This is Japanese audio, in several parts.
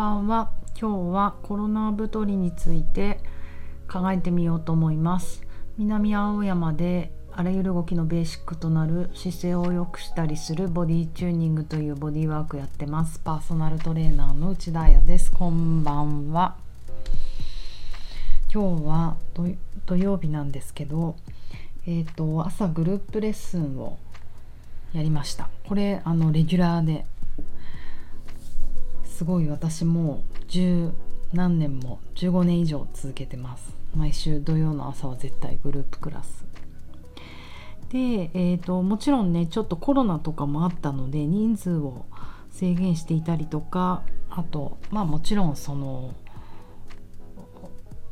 ばんは。今日はコロナ太りについて考えてみようと思います。南青山であらゆる動きのベーシックとなる姿勢を良くしたりするボディチューニングというボディワークやってます。パーソナルトレーナーの内田彩です。こんばんは。今日は土曜日なんですけどえっ、ー、と朝グループレッスンをやりました。これあのレギュラーですごい私も十何年も15年以上続けてます。毎週土曜の朝は絶対グループクラス。で、えーと、もちろんねちょっとコロナとかもあったので人数を制限していたりとかあとまあもちろんその、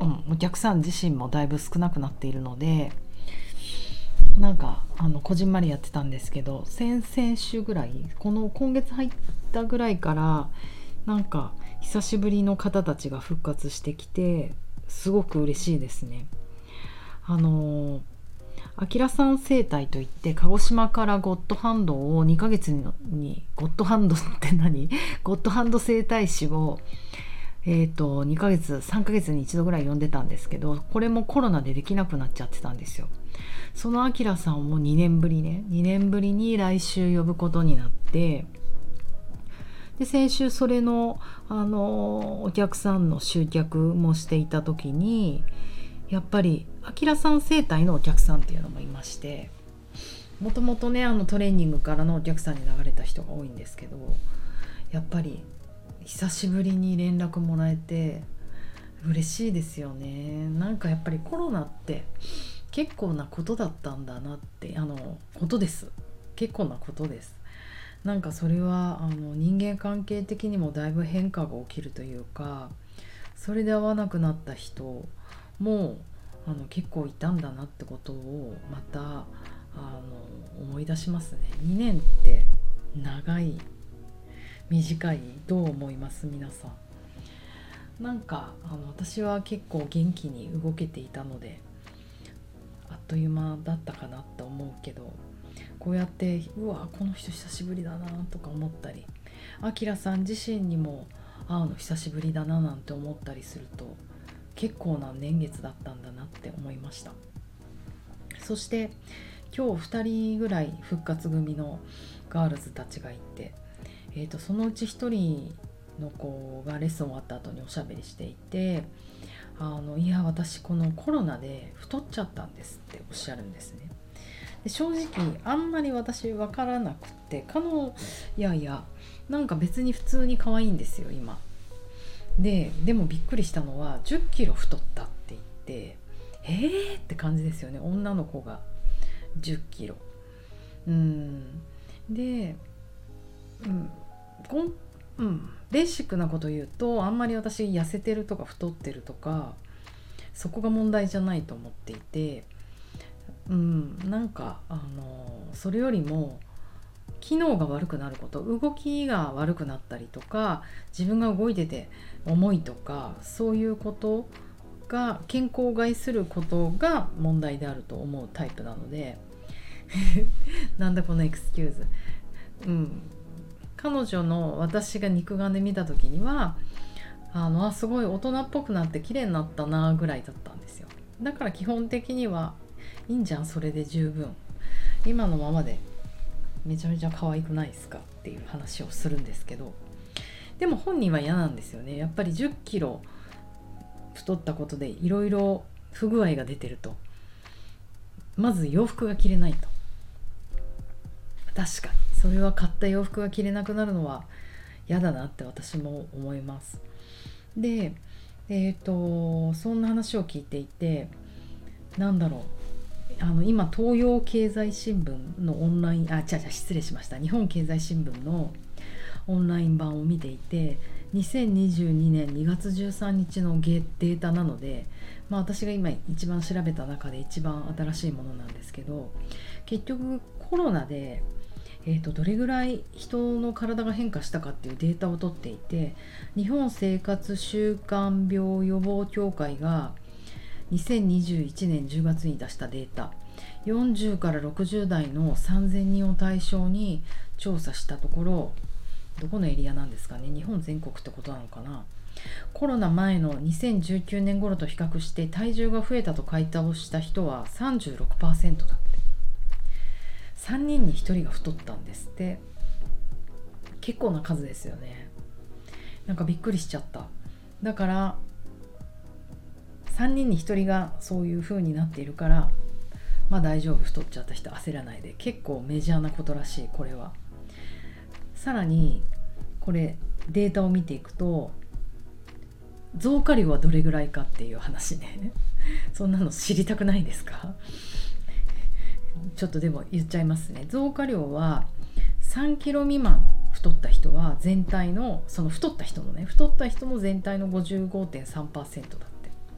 うん、お客さん自身もだいぶ少なくなっているのでなんかあのこじんまりやってたんですけど先々週ぐらいこの今月入ったぐらいからなんか久しぶりの方たちが復活してきてすごく嬉しいですね。あのあきらさん生態といって鹿児島からゴッドハンドを2ヶ月にゴッドハンドって何？ゴッドハンド整体師をえーと、2ヶ月3ヶ月に1度ぐらい呼んでたんですけどこれもコロナでできなくなっちゃってたんですよそのあきらさんも2年ぶりね2年ぶりに来週呼ぶことになってで先週それのあのお客さんの集客もしていた時にやっぱりあきらさん生態のお客さんっていうのもいましてもともとねあのトレーニングからのお客さんに流れた人が多いんですけどやっぱり久しぶりに連絡もらえて嬉しいですよね。なんかやっぱりコロナって結構なことだったんだなってあのことです。結構なことです。なんかそれはあの人間関係的にもだいぶ変化が起きるというかそれで会わなくなった人もあの結構いたんだなってことをまたあの思い出しますね。2年って長い短いどう思います？皆さん。なんかあの私は結構元気に動けていたのであっという間だったかなって思うけどこうやってうわこの人久しぶりだなとか思ったりあきらさん自身にも会うの久しぶりだななんて思ったりすると結構な年月だったんだなって思いました。そして今日2人ぐらい復活組のガールズたちがいて、えーと、そのうち1人の子がレッスン終わった後におしゃべりしていてあのいや私このコロナで太っちゃったんですっておっしゃるんですね。正直あんまり私分からなくってかのいやいやなんか別に普通に可愛いんですよ今。ででもびっくりしたのは1 0キロ太ったって言ってえーって感じですよね女の子が。1 0キロ。うん。でうんこんうんベーシックなこと言うとあんまり私痩せてるとか太ってるとかそこが問題じゃないと思っていてうん。なんかあのそれよりも機能が悪くなること動きが悪くなったりとか自分が動いてて重いとかそういうことが健康を害することが問題であると思うタイプなので なんだこのエクスキューズ。うん、彼女の私が肉眼で見た時にはあのあすごい大人っぽくなって綺麗になったなぐらいだったんですよ。だから基本的にはいいんじゃんそれで十分。今のままでめちゃめちゃ可愛くないですかっていう話をするんですけど。でも本人は嫌なんですよね。やっぱり1 0キロ太ったことでいろいろ不具合が出てると。まず洋服が着れないと。確かに。それは買った洋服が着れなくなるのは嫌だなって私も思います。でえっ、ー、とそんな話を聞いていてなんだろう。あの今東洋経済新聞のオンラインあ違う違う失礼しました。日本経済新聞のオンライン版を見ていて2022年2月13日のデータなので、まあ、私が今一番調べた中で一番新しいものなんですけど結局コロナで、えー、とどれぐらい人の体が変化したかっていうデータを取っていて日本生活習慣病予防協会が2021年10月に出したデータ。40から60代の3000人を対象に調査したところどこのエリアなんですかね？日本全国ってことなのかな？コロナ前の2019年頃と比較して体重が増えたと回答した人は36%だって。3人に1人が太ったんですって。結構な数ですよね。なんかびっくりしちゃった。だから3人に1人がそういう風になっているからまあ大丈夫太っちゃった人焦らないで結構メジャーなことらしいこれは。さらにこれデータを見ていくと増加量はどれぐらいかっていう話ね。そんなの知りたくないですか？ちょっとでも言っちゃいますね。増加量は3キロ未満太った人は全体のその太った人のね太った人の全体の55.3%だって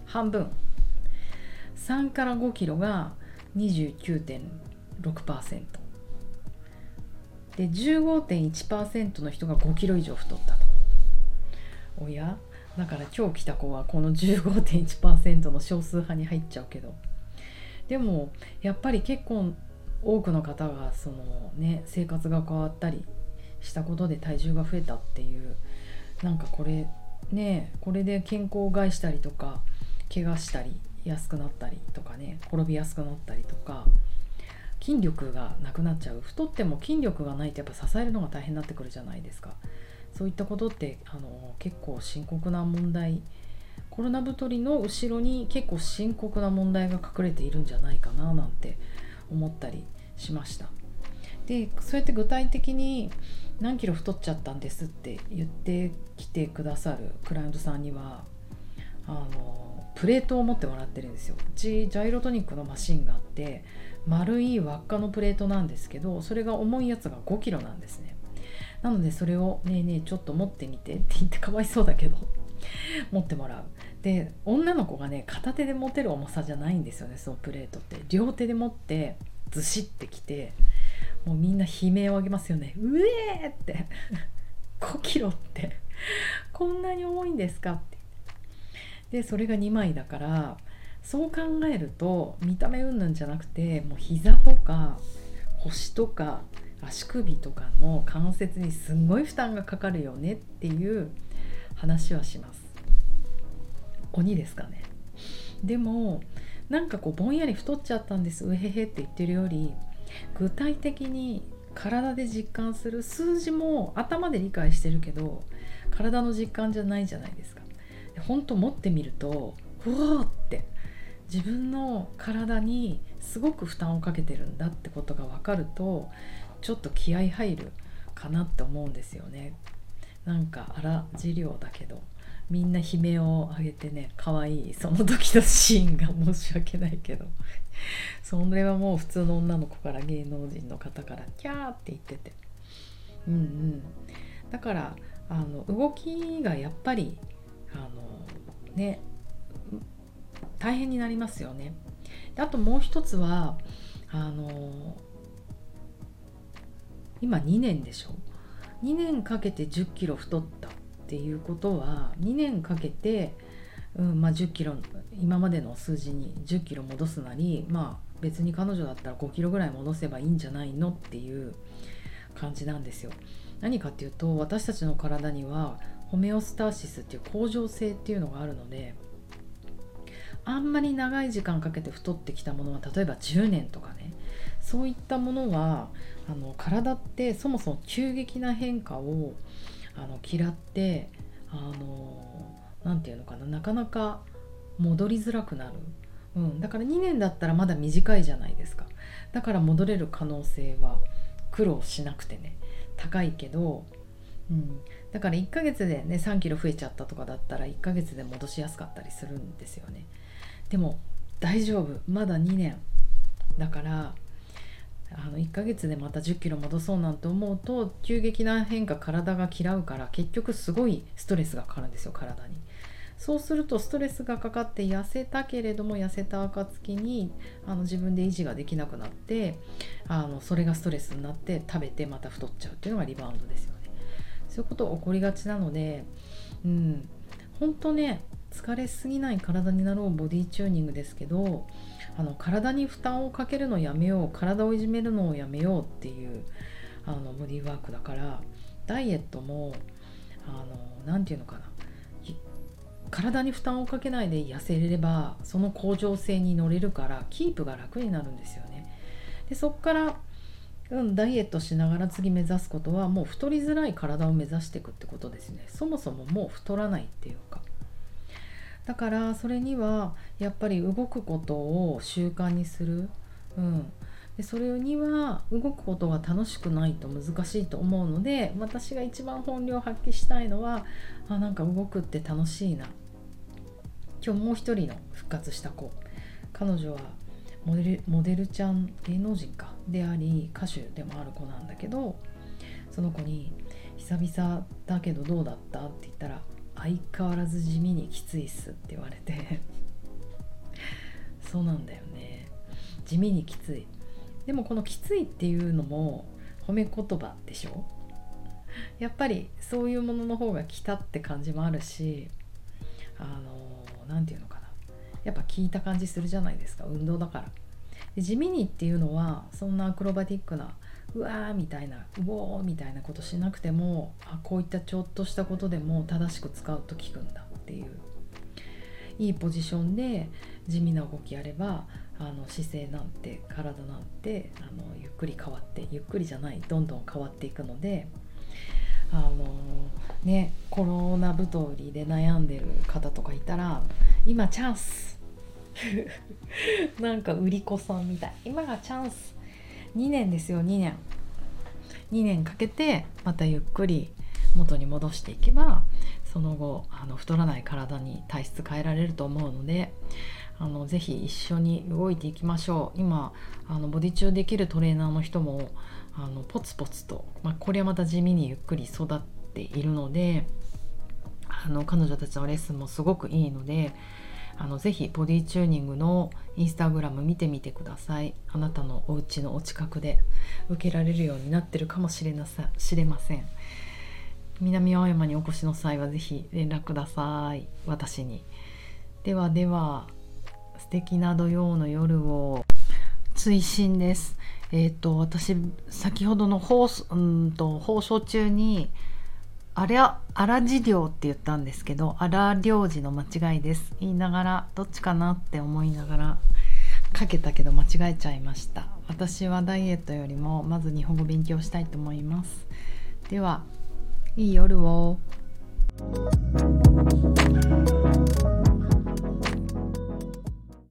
半分。3から5キロが29.6%で15.1%の人が5キロ以上太ったと。おや？だから今日来た子はこの15.1%の少数派に入っちゃうけど。でもやっぱり結構多くの方がそのね生活が変わったりしたことで体重が増えたっていうなんかこれねこれで健康を害したりとか怪我したり安くなったりとかね転びやすくなったりとか筋力がなくなっちゃう。太っても筋力がないとやっぱ支えるのが大変になってくるじゃないですか。そういったことってあの結構深刻な問題。コロナ太りの後ろに結構深刻な問題が隠れているんじゃないかななんて思ったりしました。でそうやって具体的に何キロ太っちゃったんですって言ってきてくださるクライアントさんにはあのプレートを持ってもらってるんですよ。うちジャイロトニックのマシンがあって丸い輪っかのプレートなんですけどそれが重いやつが5キロなんですね。なのでそれを「ねえねえちょっと持ってみて」って言ってかわいそうだけど 持ってもらう。で女の子がね片手で持てる重さじゃないんですよねそのプレートって。両手で持ってずしってきてもうみんな悲鳴を上げますよね「うえー!」って。5キロって。こんなに重いんですかって。でそれが2枚だからそう考えると見た目うんぬんじゃなくてもう膝とか腰とか足首とかの関節にすんごい負担がかかるよねっていう話はします。鬼ですかね。でもなんかこうぼんやり太っちゃったんです。うへへって言ってるより具体的に体で実感する数字も頭で理解してるけど体の実感じゃないじゃないですか。本当持ってみるとうわって自分の体にすごく負担をかけてるんだってことが分かるとちょっと気合入るかなって思うんですよね。なんか荒治療だけどみんな悲鳴を上げてね可愛いその時のシーンが申し訳ないけどそれはもう普通の女の子から芸能人の方からキャーって言ってて。うんうん。だからあの動きがやっぱりあのね大変になりますよねあともう一つはあの今2年でしょ2年かけて1 0キロ太ったっていうことは2年かけて、うんまあ、1 0キロ今までの数字に1 0キロ戻すなりまあ別に彼女だったら5キロぐらい戻せばいいんじゃないのっていう感じなんですよ。何かっていうと私たちの体にはホメオスターシスっていう恒常性っていうのがあるのであんまり長い時間かけて太ってきたものは例えば10年とかねそういったものはあの体ってそもそも急激な変化をあの嫌ってあの何て言うのかななかなか戻りづらくなる、うん、だから2年だったらまだ短いじゃないですか。だから戻れる可能性は苦労しなくてね高いけど、うん、だから1ヶ月でね3キロ増えちゃったとかだったら1ヶ月で戻しやすかったりするんですよねでも大丈夫まだ2年だからあの1ヶ月でまた1 0キロ戻そうなんて思うと急激な変化体が嫌うから結局すごいストレスがかかるんですよ体に。そうするとストレスがかかって痩せたけれども痩せた暁にあの自分で維持ができなくなってあのそれがストレスになって食べてまた太っちゃうっていうのがリバウンドですよね。そういうこと起こりがちなので、うん、本当ね疲れすぎない体になろうボディチューニングですけどあの体に負担をかけるのやめよう体をいじめるのをやめようっていうあのボディーワークだからダイエットも何て言うのかな体に負担をかけないで痩せれればその向上性に乗れるからキープが楽になるんですよね。でそっから、ダイエットしながら次目指すことはもう太りづらい体を目指していくってことですね。そもそももう太らないっていうか。だからそれにはやっぱり動くことを習慣にする。うん、でそれには動くことが楽しくないと難しいと思うので私が一番本領発揮したいのはあなんか動くって楽しいな今日もう一人の復活した子彼女はモデルモデルちゃん芸能人かであり歌手でもある子なんだけどその子に「久々だけどどうだった?」って言ったら「相変わらず地味にきついっす」って言われて そうなんだよね。地味にきつい。でもこのきついっていうのも褒め言葉でしょ？やっぱりそういうものの方が来たって感じもあるしあの何て言うのかな。やっぱ聞いた感じするじゃないですか。運動だから。で地味にっていうのはそんなアクロバティックなうわーみたいなうおーみたいなことしなくてもあこういったちょっとしたことでも正しく使うと効くんだっていう。いいポジションで地味な動きやればあの姿勢なんて体なんてあのゆっくり変わってゆっくりじゃないどんどん変わっていくのであのねコロナ太りで悩んでる方とかいたら今チャンス なんか売り子さんみたい。今がチャンス。2年ですよ2年。2年かけてまたゆっくり元に戻していけばその後あの太らない体に体質変えられると思うのであのぜひ一緒に動いていきましょう。今あのボディ中できるトレーナーの人もあのポツポツと、まあ、これはまた地味にゆっくり育っているのであの彼女たちのレッスンもすごくいいのであのぜひボディチューニングのインスタグラム見てみてください。あなたのお家のお近くで受けられるようになってるかもしれなさ知れません。南青山にお越しの際はぜひ連絡ください。私に。ではでは素敵な土曜の夜を追伸です。えっ、ー、と私先ほどの放送うんと放送中にあれは荒治療って言ったんですけど荒療治の間違いです。言いながらどっちかなって思いながらかけたけど間違えちゃいました。私はダイエットよりもまず日本語勉強したいと思います。ではいい夜を。